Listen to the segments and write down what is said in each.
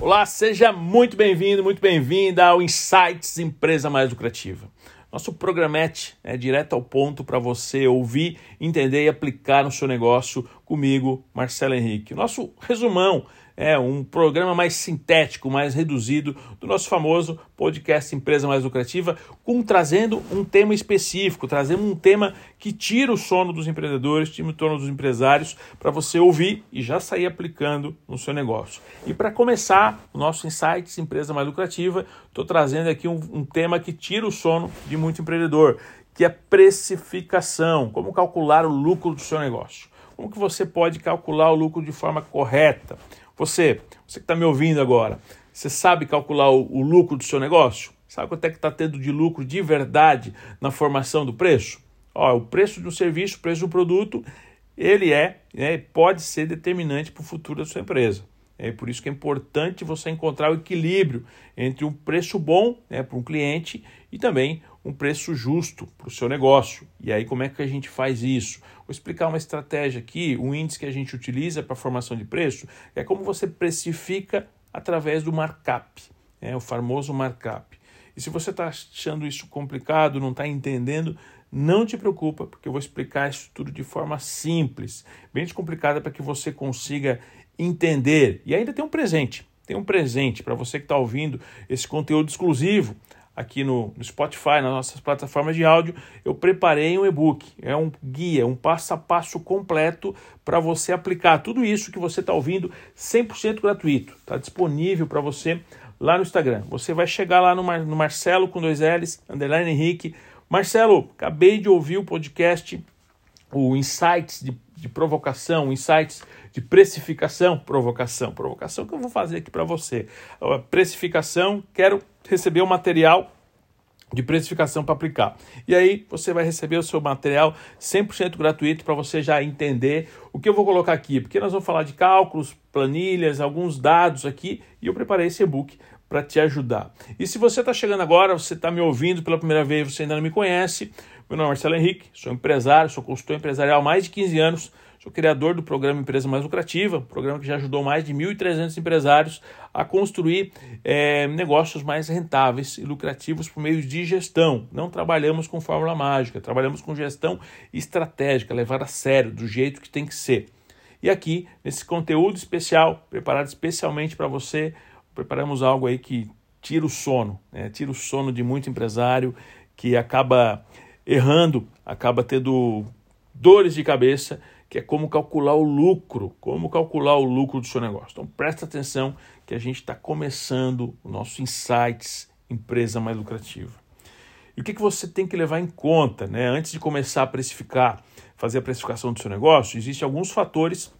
Olá, seja muito bem-vindo, muito bem-vinda ao Insights Empresa Mais Lucrativa. Nosso programete é direto ao ponto para você ouvir, entender e aplicar no seu negócio comigo, Marcelo Henrique. Nosso resumão é um programa mais sintético, mais reduzido do nosso famoso podcast Empresa Mais Lucrativa, com trazendo um tema específico, trazendo um tema que tira o sono dos empreendedores, tira o sono dos empresários, para você ouvir e já sair aplicando no seu negócio. E para começar o nosso Insights Empresa Mais Lucrativa, estou trazendo aqui um, um tema que tira o sono de muito empreendedor, que é precificação, como calcular o lucro do seu negócio. Como que você pode calcular o lucro de forma correta? Você, você que está me ouvindo agora, você sabe calcular o, o, lucro do seu negócio? Sabe quanto é que está tendo de lucro de verdade na formação do preço? Ó, o preço do serviço, o preço do produto, ele é, né, pode ser determinante para o futuro da sua empresa. É por isso que é importante você encontrar o equilíbrio entre um preço bom né, para um cliente e também um preço justo para o seu negócio. E aí, como é que a gente faz isso? Vou explicar uma estratégia aqui, um índice que a gente utiliza para formação de preço, é como você precifica através do markup, é o famoso markup. E se você está achando isso complicado, não está entendendo, não te preocupa, porque eu vou explicar isso tudo de forma simples, bem descomplicada para que você consiga entender. E ainda tem um presente, tem um presente para você que está ouvindo esse conteúdo exclusivo aqui no, Spotify, nas nossas plataformas de áudio, eu preparei um e-book. É um guia, um passo a passo completo para você aplicar tudo isso que você está ouvindo 100% gratuito. Está disponível para você lá no Instagram. Você vai chegar lá no, Mar, no Marcelo com dois L's, underline Henrique. Marcelo, acabei de ouvir o podcast, o Insights de, de provocação, Insights de precificação, provocação, provocação que eu vou fazer aqui para você. Precificação, quero receber o material de precificação para aplicar. E aí você vai receber o seu material 100% gratuito para você já entender o que eu vou colocar aqui, porque nós vamos falar de cálculos, planilhas, alguns dados aqui e eu preparei esse e-book para te ajudar. E se você está chegando agora, você está me ouvindo pela primeira vez, você ainda não me conhece, meu nome é Marcelo Henrique, sou empresário, sou consultor empresarial há mais de 15 anos, Sou criador do programa Empresa Mais Lucrativa, programa que já ajudou mais de 1.300 empresários a construir é, negócios mais rentáveis e lucrativos por meio de gestão. Não trabalhamos com fórmula mágica, trabalhamos com gestão estratégica, levar a sério, do jeito que tem que ser. E aqui, nesse conteúdo especial, preparado especialmente para você, preparamos algo aí que tira o sono, né? tira o sono de muito empresário que acaba errando, acaba tendo dores de cabeça que é como calcular o lucro, como calcular o lucro do seu negócio. Então presta atenção que a gente está começando o nosso Insights Empresa Mais Lucrativa. E o que, que você tem que levar em conta, né? Antes de começar a precificar, fazer a precificação do seu negócio, existem alguns fatores,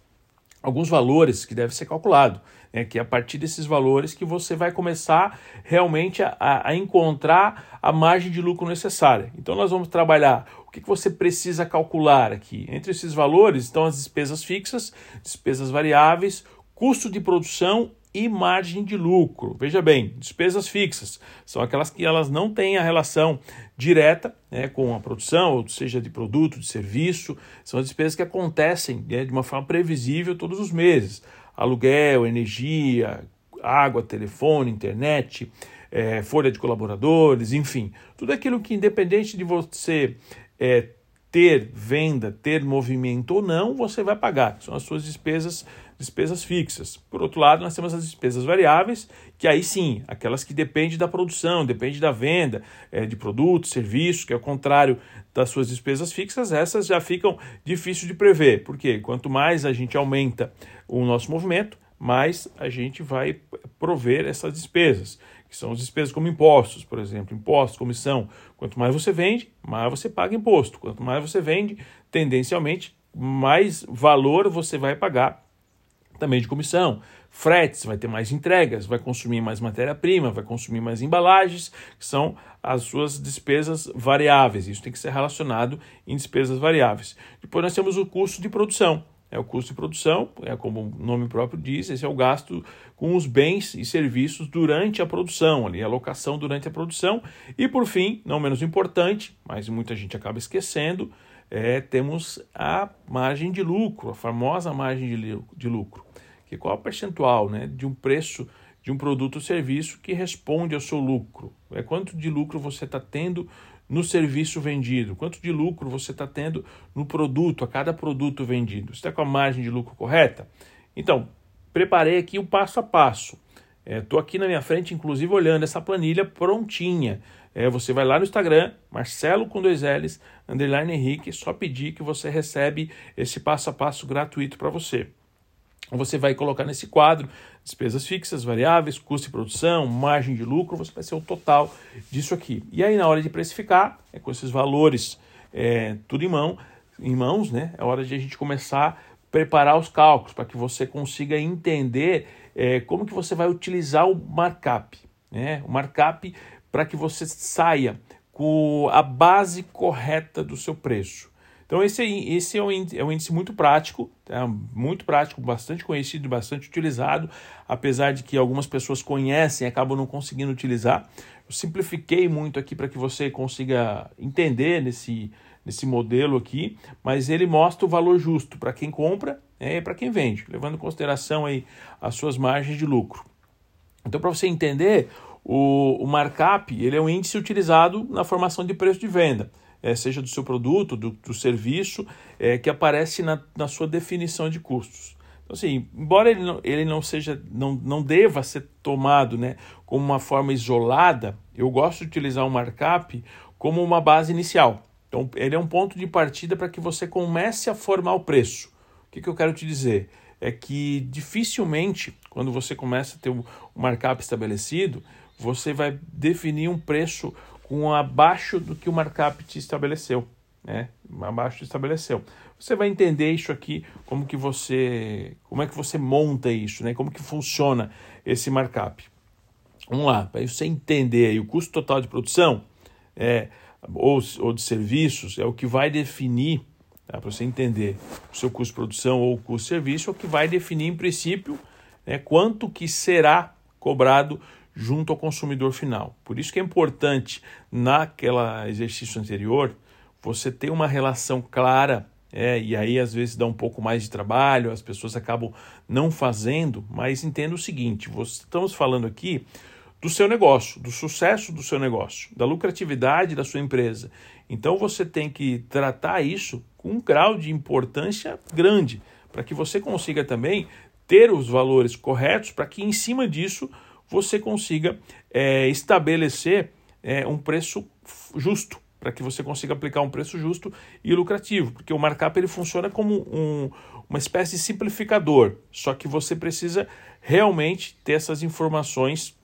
alguns valores que devem ser calculados. Né? Que é a partir desses valores que você vai começar realmente a, a encontrar a margem de lucro necessária. Então nós vamos trabalhar o que, que você precisa calcular aqui? Entre esses valores estão as despesas fixas, despesas variáveis, custo de produção e margem de lucro. Veja bem, despesas fixas são aquelas que elas não têm a relação direta né, com a produção, ou seja, de produto, de serviço, são as despesas que acontecem né, de uma forma previsível todos os meses. Aluguel, energia, água, telefone, internet, é, folha de colaboradores, enfim, tudo aquilo que, independente de você é, ter venda, ter movimento ou não, você vai pagar. São as suas despesas, despesas fixas. Por outro lado, nós temos as despesas variáveis, que aí sim, aquelas que dependem da produção, dependem da venda é, de produtos, serviços, que é o contrário das suas despesas fixas, essas já ficam difíceis de prever. Porque quanto mais a gente aumenta o nosso movimento, mais a gente vai prover essas despesas que são as despesas como impostos, por exemplo, impostos, comissão. Quanto mais você vende, mais você paga imposto. Quanto mais você vende, tendencialmente, mais valor você vai pagar também de comissão. Fretes, vai ter mais entregas, vai consumir mais matéria-prima, vai consumir mais embalagens, que são as suas despesas variáveis. Isso tem que ser relacionado em despesas variáveis. Depois nós temos o custo de produção é o custo de produção, é como o nome próprio diz, esse é o gasto com os bens e serviços durante a produção, ali, a alocação durante a produção. E por fim, não menos importante, mas muita gente acaba esquecendo, é, temos a margem de lucro, a famosa margem de lucro, que qual é o percentual né, de um preço de um produto ou serviço que responde ao seu lucro. É quanto de lucro você está tendo no serviço vendido, quanto de lucro você está tendo no produto, a cada produto vendido. Está com a margem de lucro correta? Então, preparei aqui o passo a passo. Estou é, aqui na minha frente, inclusive, olhando essa planilha prontinha. É, você vai lá no Instagram, Marcelo com dois L's, underline Henrique, só pedir que você recebe esse passo a passo gratuito para você. Você vai colocar nesse quadro despesas fixas, variáveis, custo de produção, margem de lucro, você vai ser o total disso aqui. E aí, na hora de precificar, é com esses valores é, tudo em mão, em mãos, né? É hora de a gente começar preparar os cálculos para que você consiga entender é, como que você vai utilizar o markup. Né? O markup para que você saia com a base correta do seu preço. Então esse, esse é, um índice, é um índice muito prático, é muito prático, bastante conhecido e bastante utilizado, apesar de que algumas pessoas conhecem e acabam não conseguindo utilizar. Eu simplifiquei muito aqui para que você consiga entender nesse, nesse modelo aqui, mas ele mostra o valor justo para quem compra né, e para quem vende, levando em consideração aí as suas margens de lucro. Então, para você entender, o, o markup ele é um índice utilizado na formação de preço de venda é, seja do seu produto, do, do serviço, é, que aparece na, na sua definição de custos. Então, assim, embora ele não, ele não seja, não, não deva ser tomado né, como uma forma isolada, eu gosto de utilizar o markup como uma base inicial. Então, ele é um ponto de partida para que você comece a formar o preço. O que, que eu quero te dizer? É que dificilmente, quando você começa a ter o markup estabelecido, você vai definir um preço com abaixo do que o markup te estabeleceu, né? Abaixo estabeleceu. Você vai entender isso aqui, como que você, como é que você monta isso, né? Como que funciona esse markup. Vamos lá, para você entender aí, o custo total de produção é, ou, ou de serviços é o que vai definir, tá? para você entender o seu custo de produção ou o custo de serviço, é o que vai definir, em princípio, né, quanto que será cobrado junto ao consumidor final. Por isso que é importante, naquela exercício anterior, você ter uma relação clara, é, e aí às vezes dá um pouco mais de trabalho, as pessoas acabam não fazendo, mas entenda o seguinte: estamos falando aqui do seu negócio, do sucesso do seu negócio, da lucratividade da sua empresa. Então você tem que tratar isso com um grau de importância grande, para que você consiga também ter os valores corretos, para que em cima disso você consiga é, estabelecer é, um preço justo, para que você consiga aplicar um preço justo e lucrativo, porque o markup ele funciona como um, uma espécie de simplificador, só que você precisa realmente ter essas informações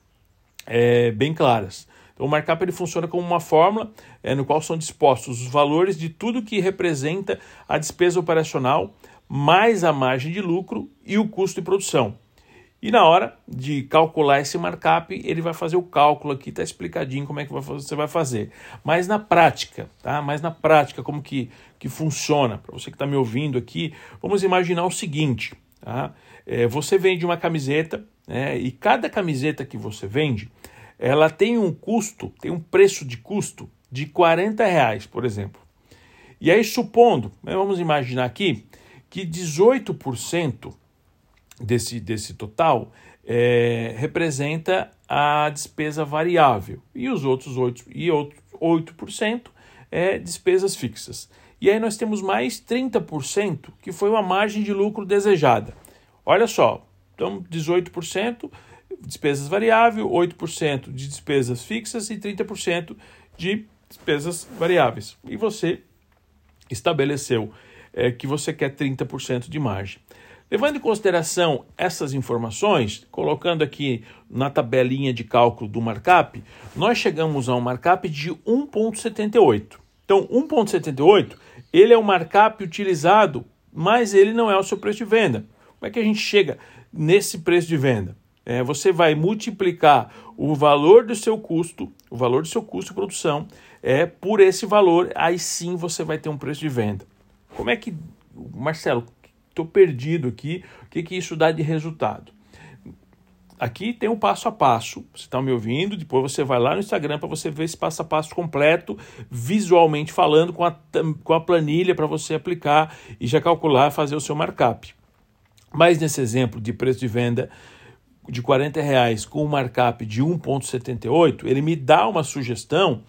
é, bem claras. Então, o markup ele funciona como uma fórmula é, no qual são dispostos os valores de tudo que representa a despesa operacional, mais a margem de lucro e o custo de produção. E na hora de calcular esse markup, ele vai fazer o cálculo aqui, está explicadinho como é que você vai fazer. Mas na prática, tá? Mas na prática, como que, que funciona? Para você que está me ouvindo aqui, vamos imaginar o seguinte, tá? É, você vende uma camiseta, né? E cada camiseta que você vende, ela tem um custo, tem um preço de custo de 40 reais, por exemplo. E aí, supondo, né, vamos imaginar aqui, que 18% desse, desse total é, representa a despesa variável e os outros 8%, e outros 8% é despesas fixas. E aí nós temos mais 30% que foi uma margem de lucro desejada. Olha só, então 18% despesas variáveis, 8% de despesas fixas e 30% de despesas variáveis. E você estabeleceu é, que você quer 30% de margem. Levando em consideração essas informações, colocando aqui na tabelinha de cálculo do markup, nós chegamos a um markup de 1.78. Então, 1.78, ele é o markup utilizado, mas ele não é o seu preço de venda. Como é que a gente chega nesse preço de venda? É, você vai multiplicar o valor do seu custo, o valor do seu custo de produção, é por esse valor, aí sim você vai ter um preço de venda. Como é que, Marcelo, estou perdido aqui, o que, que isso dá de resultado? Aqui tem um passo a passo, você está me ouvindo, depois você vai lá no Instagram para você ver esse passo a passo completo, visualmente falando, com a, com a planilha para você aplicar e já calcular, fazer o seu markup. Mas nesse exemplo de preço de venda, de 40 reais com um markup de 1,78, ele me dá uma sugestão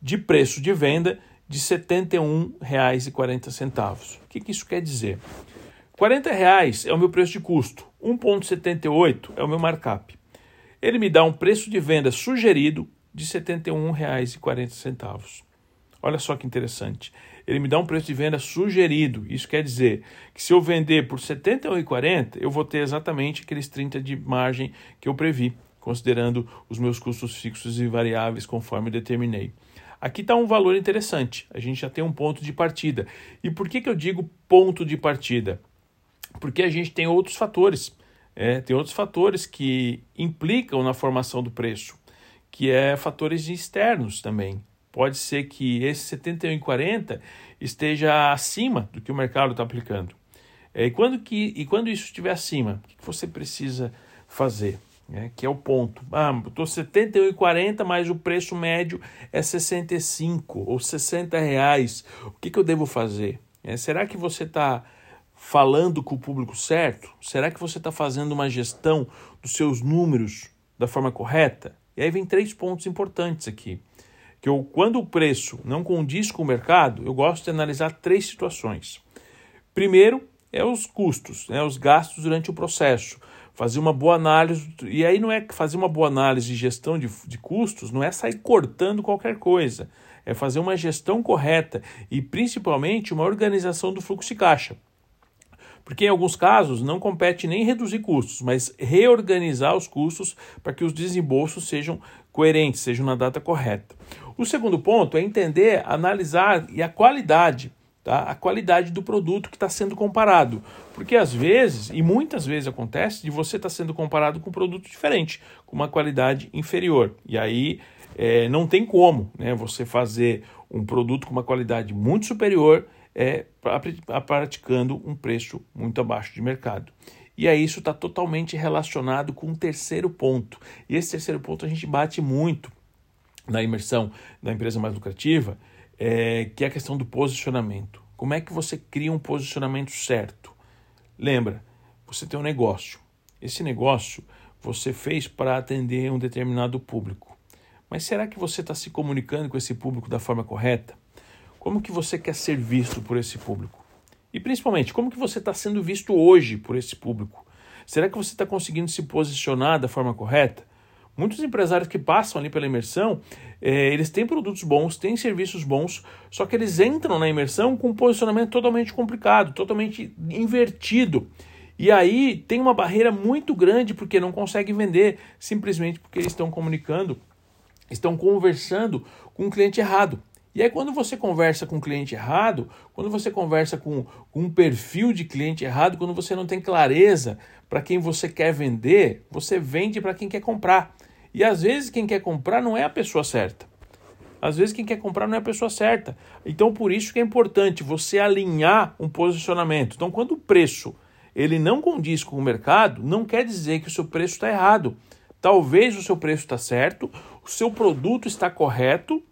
de preço de venda de R$ 71,40. O que, que isso quer dizer? 40 reais é o meu preço de custo, 1,78 é o meu markup. Ele me dá um preço de venda sugerido de R$ 71,40. Olha só que interessante. Ele me dá um preço de venda sugerido. Isso quer dizer que se eu vender por R$ 71,40, eu vou ter exatamente aqueles 30 de margem que eu previ, considerando os meus custos fixos e variáveis conforme determinei. Aqui está um valor interessante. A gente já tem um ponto de partida. E por que, que eu digo ponto de partida? Porque a gente tem outros fatores. É, tem outros fatores que implicam na formação do preço, que é fatores externos também. Pode ser que esse 71,40 esteja acima do que o mercado está aplicando. É, e, quando que, e quando isso estiver acima, o que você precisa fazer? É, que é o ponto. Ah, estou 71,40, mas o preço médio é 65 ou 60 reais. O que, que eu devo fazer? É, será que você está falando com o público certo? Será que você está fazendo uma gestão dos seus números da forma correta? E aí vem três pontos importantes aqui. Que eu, quando o preço não condiz com o mercado, eu gosto de analisar três situações. Primeiro é os custos, né, os gastos durante o processo. Fazer uma boa análise, e aí não é fazer uma boa análise de gestão de, de custos, não é sair cortando qualquer coisa. É fazer uma gestão correta e principalmente uma organização do fluxo de caixa. Porque em alguns casos não compete nem reduzir custos, mas reorganizar os custos para que os desembolsos sejam coerentes, sejam na data correta. O segundo ponto é entender, analisar e a qualidade, tá? a qualidade do produto que está sendo comparado. Porque às vezes, e muitas vezes acontece, de você estar tá sendo comparado com um produto diferente, com uma qualidade inferior. E aí é, não tem como né, você fazer um produto com uma qualidade muito superior é, praticando um preço muito abaixo de mercado. E aí isso está totalmente relacionado com um terceiro ponto. E esse terceiro ponto a gente bate muito na imersão da empresa mais lucrativa, é, que é a questão do posicionamento. Como é que você cria um posicionamento certo? Lembra, você tem um negócio. Esse negócio você fez para atender um determinado público. Mas será que você está se comunicando com esse público da forma correta? Como que você quer ser visto por esse público? E principalmente, como que você está sendo visto hoje por esse público? Será que você está conseguindo se posicionar da forma correta? Muitos empresários que passam ali pela imersão, é, eles têm produtos bons, têm serviços bons, só que eles entram na imersão com um posicionamento totalmente complicado, totalmente invertido. E aí tem uma barreira muito grande porque não conseguem vender, simplesmente porque eles estão comunicando, estão conversando com o cliente errado. E aí, quando você conversa com um cliente errado, quando você conversa com, com um perfil de cliente errado, quando você não tem clareza para quem você quer vender, você vende para quem quer comprar. E às vezes quem quer comprar não é a pessoa certa. Às vezes quem quer comprar não é a pessoa certa. Então por isso que é importante você alinhar um posicionamento. Então quando o preço ele não condiz com o mercado, não quer dizer que o seu preço está errado. Talvez o seu preço está certo, o seu produto está correto,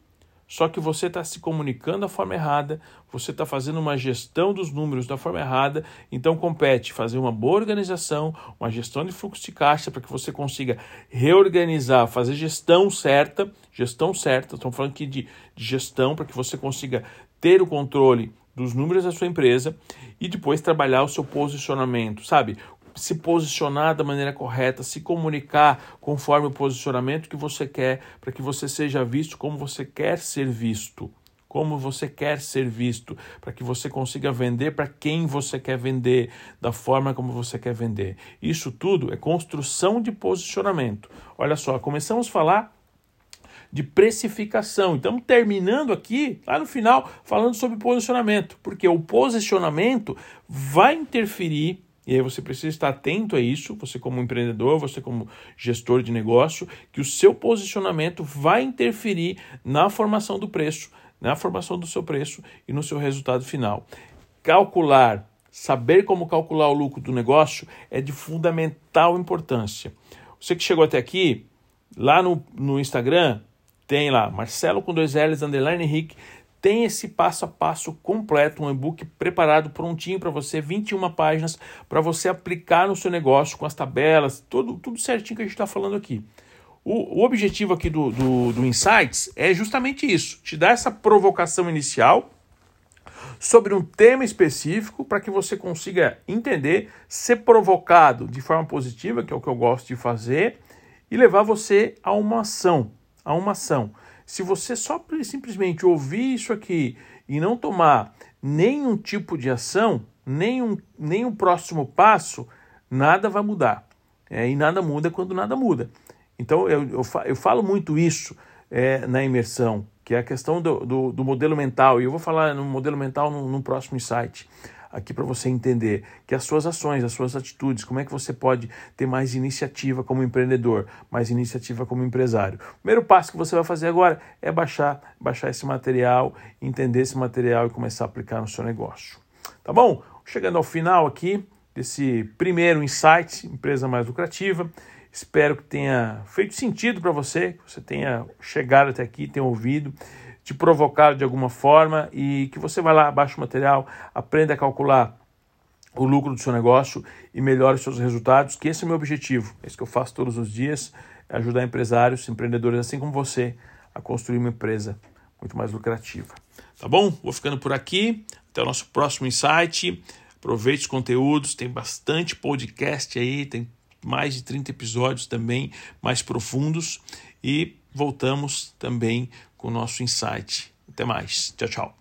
só que você está se comunicando da forma errada, você está fazendo uma gestão dos números da forma errada, então compete fazer uma boa organização, uma gestão de fluxo de caixa para que você consiga reorganizar, fazer gestão certa, gestão certa, estamos falando aqui de, de gestão para que você consiga ter o controle dos números da sua empresa e depois trabalhar o seu posicionamento, sabe? Se posicionar da maneira correta, se comunicar conforme o posicionamento que você quer, para que você seja visto como você quer ser visto. Como você quer ser visto, para que você consiga vender para quem você quer vender, da forma como você quer vender. Isso tudo é construção de posicionamento. Olha só, começamos a falar de precificação. Estamos terminando aqui, lá no final, falando sobre posicionamento, porque o posicionamento vai interferir e aí você precisa estar atento a isso, você como empreendedor, você como gestor de negócio, que o seu posicionamento vai interferir na formação do preço, na formação do seu preço e no seu resultado final. Calcular, saber como calcular o lucro do negócio é de fundamental importância. Você que chegou até aqui, lá no, no Instagram, tem lá Marcelo com dois L's, underline Henrique, tem esse passo a passo completo, um e-book preparado, prontinho para você, 21 páginas para você aplicar no seu negócio com as tabelas, tudo, tudo certinho que a gente está falando aqui. O, o objetivo aqui do, do, do Insights é justamente isso: te dar essa provocação inicial sobre um tema específico para que você consiga entender, ser provocado de forma positiva, que é o que eu gosto de fazer, e levar você a uma ação, a uma ação. Se você só simplesmente ouvir isso aqui e não tomar nenhum tipo de ação, nenhum, nenhum próximo passo, nada vai mudar. É, e nada muda quando nada muda. Então eu, eu, eu falo muito isso é, na imersão, que é a questão do, do, do, modelo mental. E eu vou falar no modelo mental no, no próximo insight aqui para você entender que as suas ações, as suas atitudes, como é que você pode ter mais iniciativa como empreendedor, mais iniciativa como empresário. O primeiro passo que você vai fazer agora é baixar, baixar esse material, entender esse material e começar a aplicar no seu negócio. Tá bom? Chegando ao final aqui desse primeiro insight, empresa mais lucrativa. Espero que tenha feito sentido para você, que você tenha chegado até aqui, tenha ouvido te provocar de alguma forma e que você vai lá, baixe o material, aprenda a calcular o lucro do seu negócio e melhore os seus resultados, que esse é o meu objetivo. É isso que eu faço todos os dias, é ajudar empresários, empreendedores assim como você a construir uma empresa muito mais lucrativa. Tá bom? Vou ficando por aqui. Até o nosso próximo insight. Aproveite os conteúdos, tem bastante podcast aí, tem mais de 30 episódios também mais profundos e voltamos também com o nosso insight. Até mais. Tchau, tchau.